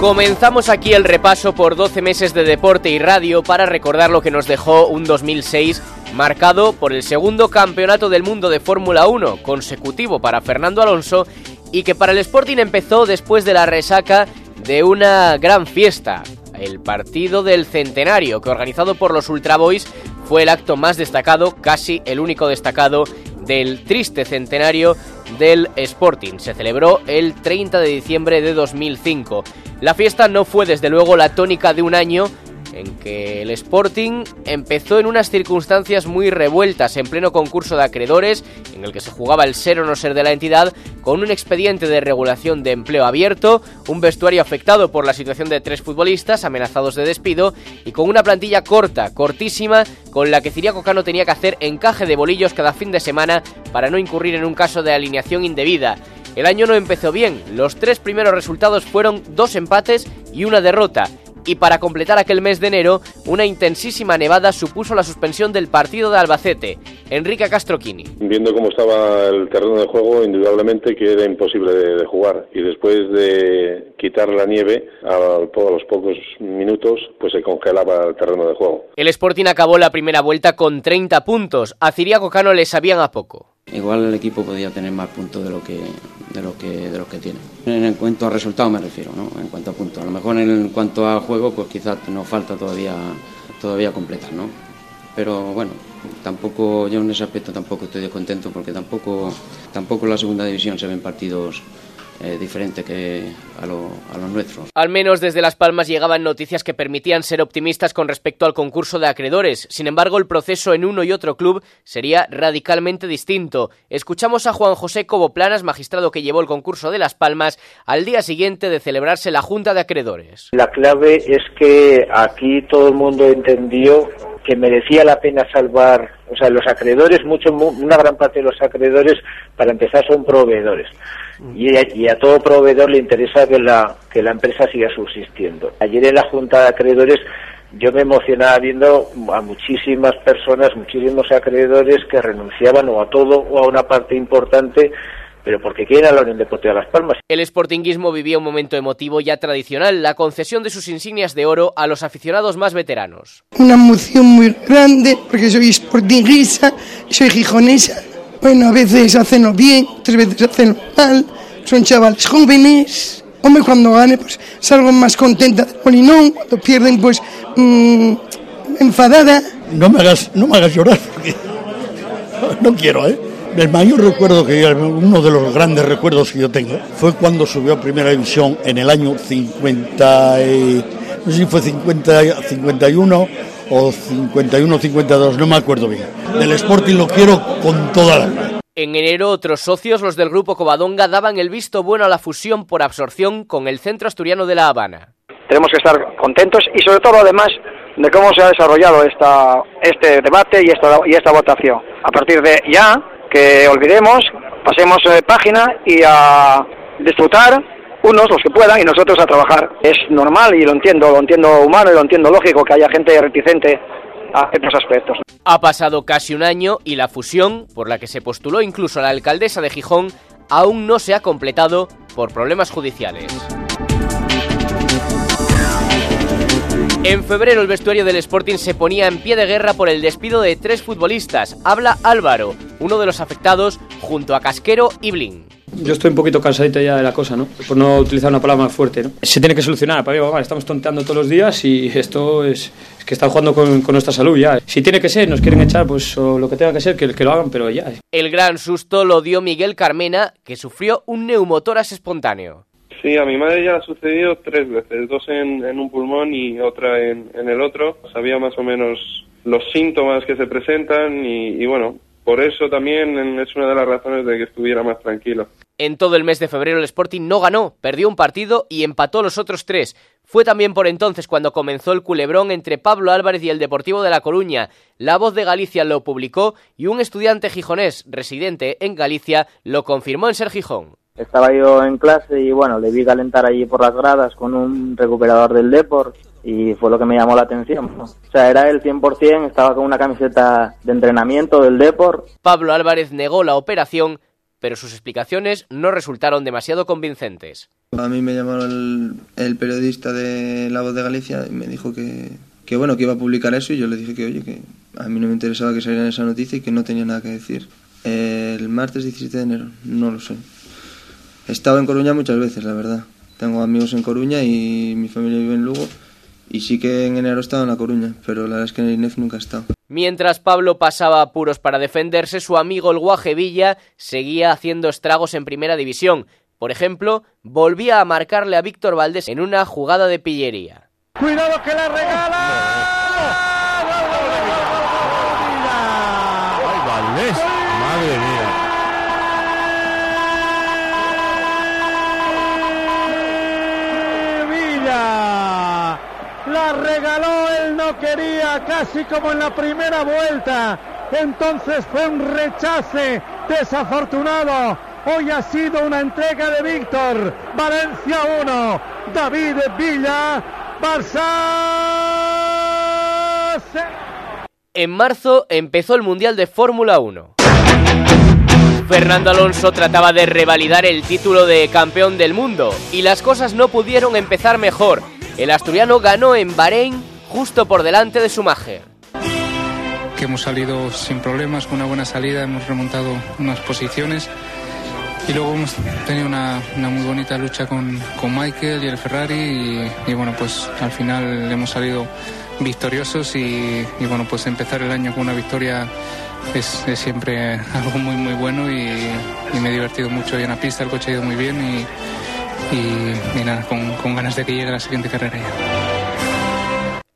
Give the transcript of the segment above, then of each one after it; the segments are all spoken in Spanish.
Comenzamos aquí el repaso por 12 meses de deporte y radio para recordar lo que nos dejó un 2006 marcado por el segundo campeonato del mundo de Fórmula 1 consecutivo para Fernando Alonso y que para el Sporting empezó después de la resaca de una gran fiesta, el partido del centenario que organizado por los Ultra Boys fue el acto más destacado, casi el único destacado del triste centenario del Sporting. Se celebró el 30 de diciembre de 2005. La fiesta no fue desde luego la tónica de un año en que el Sporting empezó en unas circunstancias muy revueltas en pleno concurso de acreedores, en el que se jugaba el ser o no ser de la entidad, con un expediente de regulación de empleo abierto, un vestuario afectado por la situación de tres futbolistas amenazados de despido y con una plantilla corta, cortísima, con la que Ciriaco Cano tenía que hacer encaje de bolillos cada fin de semana para no incurrir en un caso de alineación indebida. El año no empezó bien, los tres primeros resultados fueron dos empates y una derrota, y para completar aquel mes de enero, una intensísima nevada supuso la suspensión del partido de Albacete. Enrique Castroquini. Viendo cómo estaba el terreno de juego, indudablemente que era imposible de, jugar y después de quitar la nieve a, a, los pocos minutos, pues se congelaba el terreno de juego. El Sporting acabó la primera vuelta con 30 puntos. A Ciriaco Cano le sabían a poco. Igual el equipo podía tener más puntos de lo que de lo que de lo que tiene. En cuanto a resultados me refiero, ¿no? En cuanto a puntos. A lo mejor en cuanto a juego, pues quizás nos falta todavía todavía completar, ¿no? Pero bueno, tampoco yo en ese aspecto tampoco estoy descontento porque tampoco tampoco en la segunda división se ven partidos eh, diferente que a, lo, a, los nuestros. Al menos desde Las Palmas llegaban noticias que permitían ser optimistas con respecto al concurso de acreedores. Sin embargo, el proceso en uno y otro club sería radicalmente distinto. Escuchamos a Juan José Coboplanas, magistrado que llevó el concurso de Las Palmas, al día siguiente de celebrarse la Junta de Acreedores. La clave es que aquí todo el mundo entendió que merecía la pena salvar, o sea, los acreedores, mucho, una gran parte de los acreedores, para empezar, son proveedores. Y a, y a, todo proveedor le interesa que la, que la empresa siga subsistiendo. Ayer en la Junta de Acreedores yo me emocionaba viendo a muchísimas personas, muchísimos acreedores que renunciaban o a todo o a una parte importante pero porque quieren a la Unión Deportiva de Las Palmas. El sportinguismo vivía un momento emotivo ya tradicional, la concesión de sus insignias de oro a los aficionados más veteranos. Una emoción muy grande, porque soy sportinguista, soy gijonesa. Bueno, a veces hacen bien, otras veces hacen mal, son chavales jóvenes. Hombre, cuando gane, pues salgo más contenta del Molinón, cuando pierden, pues mmm, enfadada. No me hagas, no me hagas llorar, porque no quiero, ¿eh? El mayor recuerdo que yo, uno de los grandes recuerdos que yo tengo, fue cuando subió a Primera División en el año 50, y, no sé si fue 50, 51 o 51 52, no me acuerdo bien. Del Sporting lo quiero con toda la en enero, otros socios, los del grupo Covadonga, daban el visto bueno a la fusión por absorción con el Centro Asturiano de La Habana. Tenemos que estar contentos y sobre todo además de cómo se ha desarrollado esta, este debate y esta, y esta votación. A partir de ya, que olvidemos, pasemos de página y a disfrutar unos los que puedan y nosotros a trabajar. Es normal y lo entiendo, lo entiendo humano y lo entiendo lógico que haya gente reticente a estos aspectos. Ha pasado casi un año y la fusión, por la que se postuló incluso la alcaldesa de Gijón, aún no se ha completado por problemas judiciales. En febrero el vestuario del Sporting se ponía en pie de guerra por el despido de tres futbolistas. Habla Álvaro, uno de los afectados, junto a Casquero y Blin. Yo estoy un poquito cansadito ya de la cosa, ¿no? Por no utilizar una palabra más fuerte, ¿no? Se tiene que solucionar, para mí, estamos tonteando todos los días y esto es, es que están jugando con, con, nuestra salud ya. Si tiene que ser, nos quieren echar, pues o lo que tenga que ser, que, que lo hagan, pero ya. El gran susto lo dio Miguel Carmena, que sufrió un neumotoras espontáneo. Sí, a mi madre ya ha sucedido tres veces, dos en, en un pulmón y otra en, en, el otro. Sabía más o menos los síntomas que se presentan y, y bueno, por eso también es una de las razones de que estuviera más tranquilo. En todo el mes de febrero el Sporting no ganó, perdió un partido y empató los otros tres. Fue también por entonces cuando comenzó el culebrón entre Pablo Álvarez y el Deportivo de La Coruña. La Voz de Galicia lo publicó y un estudiante gijonés residente en Galicia lo confirmó en Ser Gijón. Estaba yo en clase y bueno, le vi calentar allí por las gradas con un recuperador del Deport y fue lo que me llamó la atención. O sea, era el 100%, estaba con una camiseta de entrenamiento del Deport. Pablo Álvarez negó la operación pero sus explicaciones no resultaron demasiado convincentes. A mí me llamó el, el periodista de La Voz de Galicia y me dijo que, que, bueno, que iba a publicar eso y yo le dije que, oye, que a mí no me interesaba que saliera esa noticia y que no tenía nada que decir. El martes 17 de enero, no lo sé. He estado en Coruña muchas veces, la verdad. Tengo amigos en Coruña y mi familia vive en Lugo. Y sí que en enero he estado en La Coruña, pero la verdad es que en el INEF nunca he estado. Mientras Pablo pasaba apuros para defenderse, su amigo el Guaje Villa seguía haciendo estragos en primera división. Por ejemplo, volvía a marcarle a Víctor Valdés en una jugada de pillería. ¡Cuidado que la regala! ¡Ay, Valdés! ¡Madre mía! Villa la regaló, él no casi como en la primera vuelta. Entonces fue un rechace desafortunado. Hoy ha sido una entrega de Víctor. Valencia 1, David Villa, Barça. En marzo empezó el Mundial de Fórmula 1. Fernando Alonso trataba de revalidar el título de campeón del mundo y las cosas no pudieron empezar mejor. El asturiano ganó en Bahrein justo por delante de su Schumacher. Que hemos salido sin problemas, con una buena salida, hemos remontado unas posiciones y luego hemos tenido una, una muy bonita lucha con, con, Michael y el Ferrari y, y, bueno, pues al final hemos salido victoriosos y, y, bueno, pues empezar el año con una victoria es, es siempre algo muy muy bueno y, me he divertido mucho hoy en la pista, el coche ha ido muy bien y, y nada, con, con ganas de que llegue la siguiente carrera ya.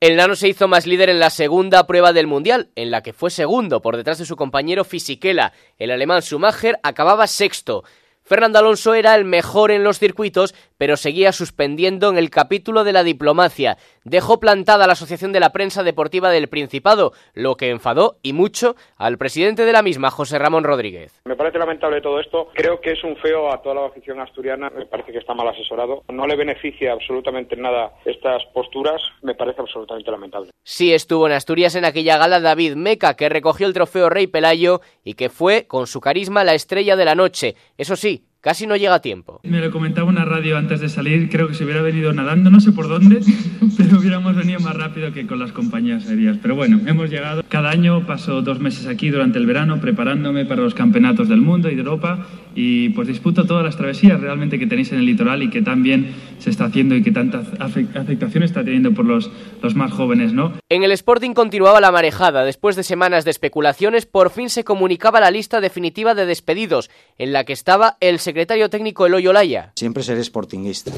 El nano se hizo más líder en la segunda prueba del Mundial, en la que fue segundo por detrás de su compañero Fisichella. El alemán Schumacher acababa sexto. Fernando Alonso era el mejor en los circuitos, pero seguía suspendiendo en el capítulo de la diplomacia. Dejó plantada la Asociación de la Prensa Deportiva del Principado, lo que enfadó y mucho al presidente de la misma, José Ramón Rodríguez. Me parece lamentable todo esto. Creo que es un feo a toda la afición asturiana. Me parece que está mal asesorado. No le beneficia absolutamente nada estas posturas. Me parece absolutamente lamentable. Sí estuvo en Asturias en aquella gala David Meca, que recogió el trofeo Rey Pelayo y que fue, con su carisma, la estrella de la noche. Eso sí, Casi no llega a tiempo. Me lo comentaba una radio antes de salir, creo que se hubiera venido nadando, no sé por dónde, pero hubiéramos venido más rápido que con las compañías aéreas. Pero bueno, hemos llegado. Cada año paso dos meses aquí durante el verano preparándome para los campeonatos del mundo y de Europa y pues disputo todas las travesías realmente que tenéis en el litoral y que tan bien se está haciendo y que tanta afectación está teniendo por los, los más jóvenes, ¿no? En el Sporting continuaba la marejada. Después de semanas de especulaciones, por fin se comunicaba la lista definitiva de despedidos, en la que estaba el secretario técnico Eloy Olaya. Siempre seré sportinguista.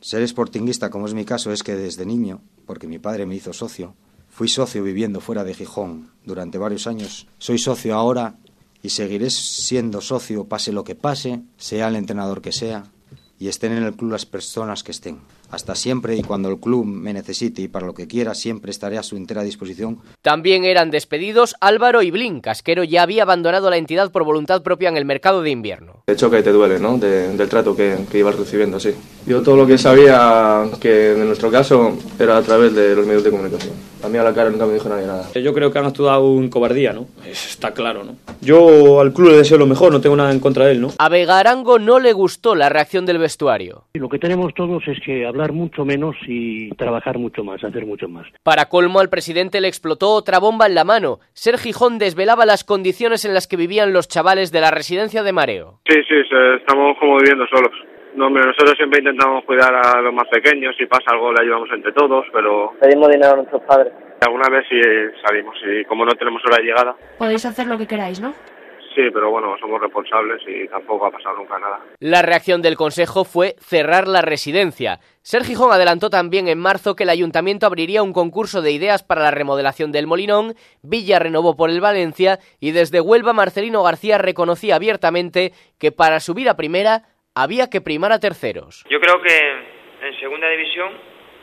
Ser sportinguista, como es mi caso, es que desde niño, porque mi padre me hizo socio, fui socio viviendo fuera de Gijón durante varios años, soy socio ahora y seguiré siendo socio pase lo que pase, sea el entrenador que sea, y estén en el club las personas que estén. Hasta siempre y cuando el club me necesite y para lo que quiera, siempre estaré a su entera disposición. También eran despedidos Álvaro y Blin. Casquero ya había abandonado la entidad por voluntad propia en el mercado de invierno. De hecho que te duele, ¿no? De, del trato que, que, ibas recibiendo, sí. Yo todo lo que sabía, que en nuestro caso, era a través de los medios de comunicación. A mí a la cara nunca me dijo nadie nada. Yo creo que han actuado en cobardía, ¿no? Está claro, ¿no? Yo al club le deseo lo mejor, no tengo nada en contra de él, ¿no? A Vega Arango no le gustó la reacción del vestuario. Lo que tenemos todos es que hablar mucho menos y trabajar mucho más, hacer mucho más. Para colmo, al presidente le explotó otra bomba en la mano. Ser Gijón desvelaba las condiciones en las que vivían los chavales de la residencia de Mareo. Sí, sí, estamos como viviendo solos. No, hombre, nosotros siempre intentamos cuidar a los más pequeños, si pasa algo le ayudamos entre todos, pero... Pedimos dinero a nuestros padres. Alguna vez sí salimos y como no tenemos hora de llegada... Podéis hacer lo que queráis, ¿no? Sí, pero bueno, somos responsables y tampoco ha pasado nunca nada. La reacción del Consejo fue cerrar la residencia. Ser Gijón adelantó también en marzo que el ayuntamiento abriría un concurso de ideas para la remodelación del Molinón, Villa renovó por el Valencia y desde Huelva Marcelino García reconocía abiertamente que para subir a primera había que primar a terceros. Yo creo que en segunda división,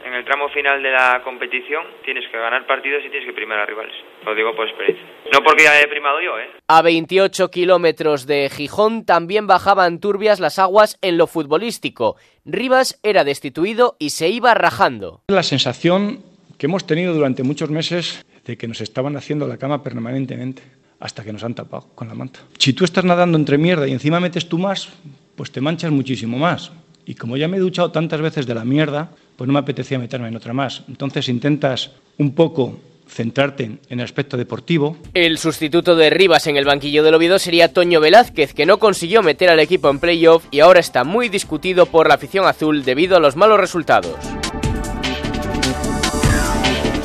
en el tramo final de la competición, tienes que ganar partidos y tienes que primar a rivales. Lo digo por experiencia. No porque ya he primado yo, ¿eh? A 28 kilómetros de Gijón también bajaban turbias las aguas en lo futbolístico. Rivas era destituido y se iba rajando. La sensación que hemos tenido durante muchos meses de que nos estaban haciendo la cama permanentemente. hasta que nos han tapado con la manta. Si tú estás nadando entre mierda y encima metes tú más, pues te manchas muchísimo más. Y como ya me he duchado tantas veces de la mierda, pues no me apetecía meterme en otra más. Entonces intentas un poco centrarte en el aspecto deportivo. El sustituto de Rivas en el banquillo del Oviedo sería Toño Velázquez, que no consiguió meter al equipo en playoff y ahora está muy discutido por la afición azul debido a los malos resultados.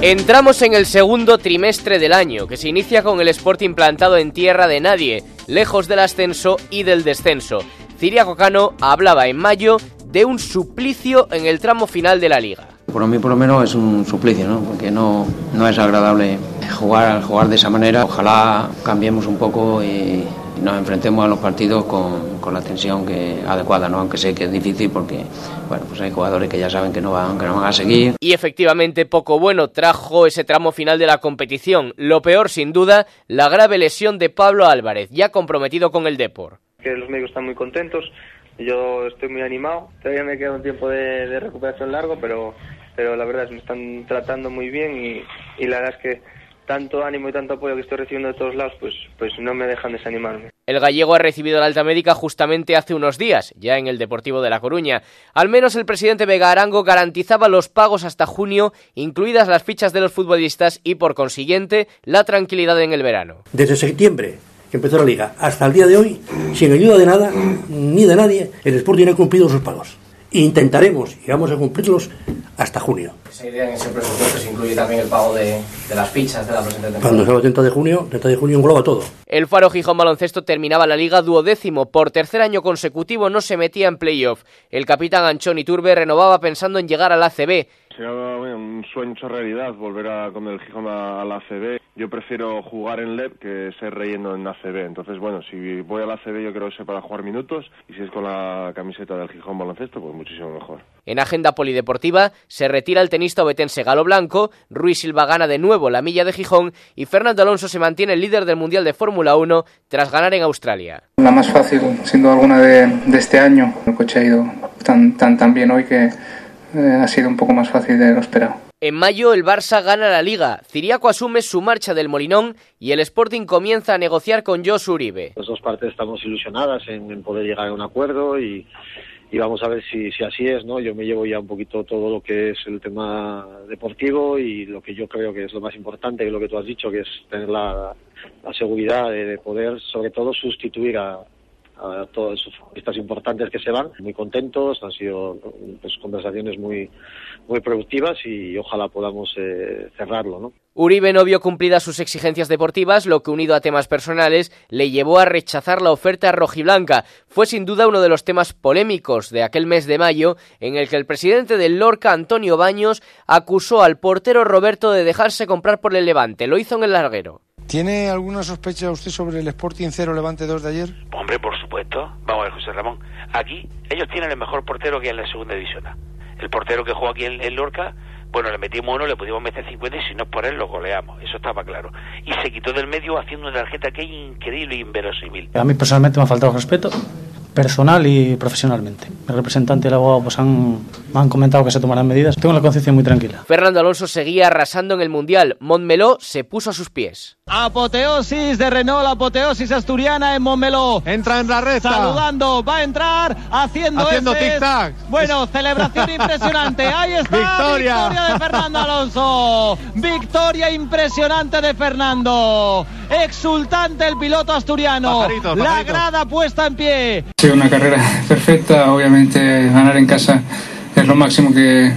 Entramos en el segundo trimestre del año, que se inicia con el Sporting plantado en tierra de nadie, lejos del ascenso y del descenso. Ciria Cocano hablaba en mayo de un suplicio en el tramo final de la liga. Por mí por lo menos es un suplicio, ¿no? porque no, no es agradable jugar, jugar de esa manera. Ojalá cambiemos un poco y nos enfrentemos a los partidos con, con la tensión que, adecuada, ¿no? aunque sé que es difícil porque bueno, pues hay jugadores que ya saben que no, van, que no van a seguir. Y efectivamente poco bueno trajo ese tramo final de la competición. Lo peor sin duda, la grave lesión de Pablo Álvarez, ya comprometido con el Depor. Que los médicos están muy contentos, yo estoy muy animado, todavía me queda un tiempo de, de recuperación largo, pero pero la verdad es que me están tratando muy bien y, y la verdad es que tanto ánimo y tanto apoyo que estoy recibiendo de todos lados, pues, pues no me dejan desanimarme. El gallego ha recibido la alta médica justamente hace unos días, ya en el Deportivo de La Coruña. Al menos el presidente Vega Arango garantizaba los pagos hasta junio, incluidas las fichas de los futbolistas y, por consiguiente, la tranquilidad en el verano. Desde septiembre que empezó la liga hasta el día de hoy, sin ayuda de nada ni de nadie, el Sporting ha cumplido sus pagos. Intentaremos y vamos a cumplirlos hasta junio. Esa idea en ese presupuesto se incluye también el pago de, de las fichas de la presente temporada. Cuando sea el 30 de junio, 30 de junio engloba todo. El Faro Gijón Baloncesto terminaba la liga duodécimo. Por tercer año consecutivo no se metía en playoff. El capitán Anchón Iturbe renovaba pensando en llegar al ACB. Será bueno, un sueño hecho realidad volver a, con el Gijón a, a la ACB. Yo prefiero jugar en LEP que ser relleno en ACB. Entonces, bueno, si voy a la ACB yo creo que sea para jugar minutos y si es con la camiseta del Gijón Baloncesto, pues muchísimo mejor. En agenda polideportiva se retira el tenista obetense Galo Blanco, Ruiz Silva gana de nuevo la milla de Gijón y Fernando Alonso se mantiene el líder del Mundial de Fórmula 1 tras ganar en Australia. La más fácil, sin duda alguna, de, de este año. El coche ha ido tan, tan, tan bien hoy que eh, ha sido un poco más fácil de lo esperado. En mayo el Barça gana la Liga, Ciriaco asume su marcha del Molinón y el Sporting comienza a negociar con Jos Uribe. Las dos partes estamos ilusionadas en, en poder llegar a un acuerdo y, y vamos a ver si, si así es, ¿no? Yo me llevo ya un poquito todo lo que es el tema deportivo y lo que yo creo que es lo más importante, que lo que tú has dicho, que es tener la, la seguridad de, de poder, sobre todo, sustituir a, a todos esos importantes que se van, muy contentos, han sido pues, conversaciones muy, muy productivas y ojalá podamos eh, cerrarlo, ¿no? Uribe no vio cumplidas sus exigencias deportivas, lo que unido a temas personales le llevó a rechazar la oferta rojiblanca. Fue sin duda uno de los temas polémicos de aquel mes de mayo, en el que el presidente del Lorca, Antonio Baños, acusó al portero Roberto de dejarse comprar por el Levante. Lo hizo en el larguero. ¿Tiene alguna sospecha usted sobre el Sporting 0 Levante 2 de ayer? Hombre, por supuesto. Vamos a ver, José Ramón. Aquí ellos tienen el mejor portero que hay en la segunda división. El portero que juega aquí en, en Lorca, bueno, le metimos uno, le pudimos meter 50 y si no es por él lo goleamos. Eso estaba claro. Y se quitó del medio haciendo una tarjeta que es increíble e inverosímil. A mí personalmente me ha faltado respeto, personal y profesionalmente. El representante y el abogado pues han, me han comentado que se tomarán medidas. Tengo la conciencia muy tranquila. Fernando Alonso seguía arrasando en el Mundial. Montmeló se puso a sus pies. Apoteosis de Renault, apoteosis asturiana en Montmeló. Entra en la recta. Saludando, va a entrar haciendo Haciendo tic-tac. Bueno, celebración impresionante. Ahí está. Victoria. Victoria de Fernando Alonso. Victoria impresionante de Fernando. Exultante el piloto asturiano. Pajarito, La grada puesta en pie. Ha sido una carrera perfecta, obviamente ganar en casa es lo máximo que,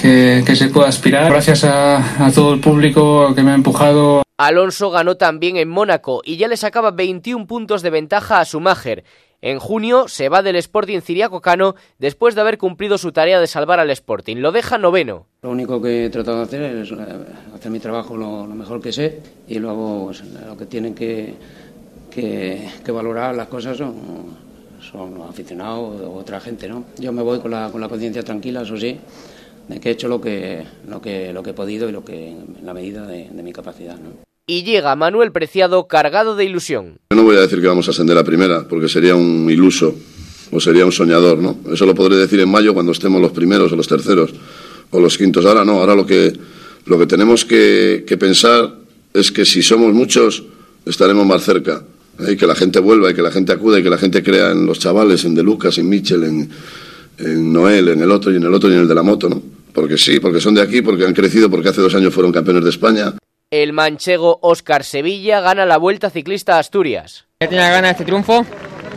que, que se puede aspirar. Gracias a, a todo el público que me ha empujado. Alonso ganó también en Mónaco y ya le sacaba 21 puntos de ventaja a Schumacher. En junio se va del Sporting Ciriaco Cano después de haber cumplido su tarea de salvar al Sporting. Lo deja noveno. Lo único que he tratado de hacer es eh, hacer mi trabajo lo, mejor que sé y luego pues, lo que tienen que, que, que valorar las cosas son, son los aficionados o otra gente. ¿no? Yo me voy con la, con la conciencia tranquila, eso sí, de que he hecho lo que, lo que, lo que he podido y lo que en la medida de, de mi capacidad. ¿no? Y llega Manuel Preciado cargado de ilusión. Yo no voy a decir que vamos a ascender a primera, porque sería un iluso o sería un soñador, ¿no? Eso lo podré decir en mayo cuando estemos los primeros o los terceros o los quintos. Ahora no, ahora lo que, lo que tenemos que, pensar es que si somos muchos, estaremos más cerca. Y que la gente vuelva, y que la gente acuda, y que la gente crea en los chavales, en De Lucas, en Michel, en, en Noel, en el otro y en el otro y en el de la moto, ¿no? Porque sí, porque son de aquí, porque han crecido, porque hace dos años fueron campeones de España. El manchego Óscar Sevilla gana la Vuelta Ciclista a Asturias. Ya tenía ganas de este triunfo,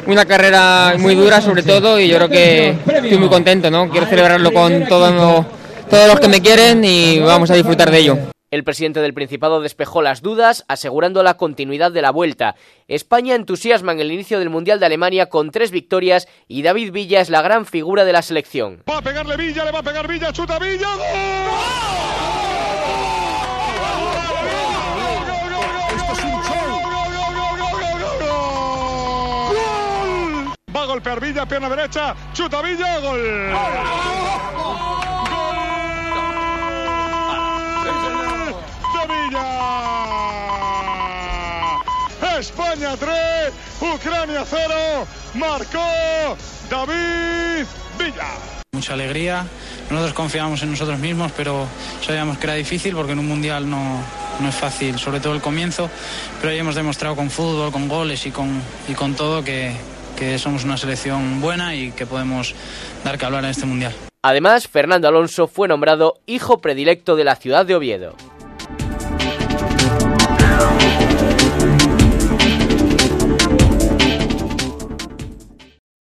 una carrera muy dura sobre todo y yo creo que estoy muy contento, ¿no? Quiero celebrarlo con todo, todos los que me quieren y vamos a disfrutar de ello. El presidente del Principado despejó las dudas, asegurando la continuidad de la vuelta. España entusiasma en el inicio del Mundial de Alemania con tres victorias y David Villa es la gran figura de la selección. Va a pegarle Villa, le va a pegar Villa, chuta Villa. Va a golpear Villa, pierna derecha, chuta Villa, gol. España 3, Ucrania 0, marcó David Villa. Mucha alegría, nosotros confiábamos en nosotros mismos, pero sabíamos que era difícil porque en un mundial no, no es fácil, sobre todo el comienzo, pero ahí hemos demostrado con fútbol, con goles y con, y con todo que, que somos una selección buena y que podemos dar que hablar en este mundial. Además, Fernando Alonso fue nombrado hijo predilecto de la ciudad de Oviedo.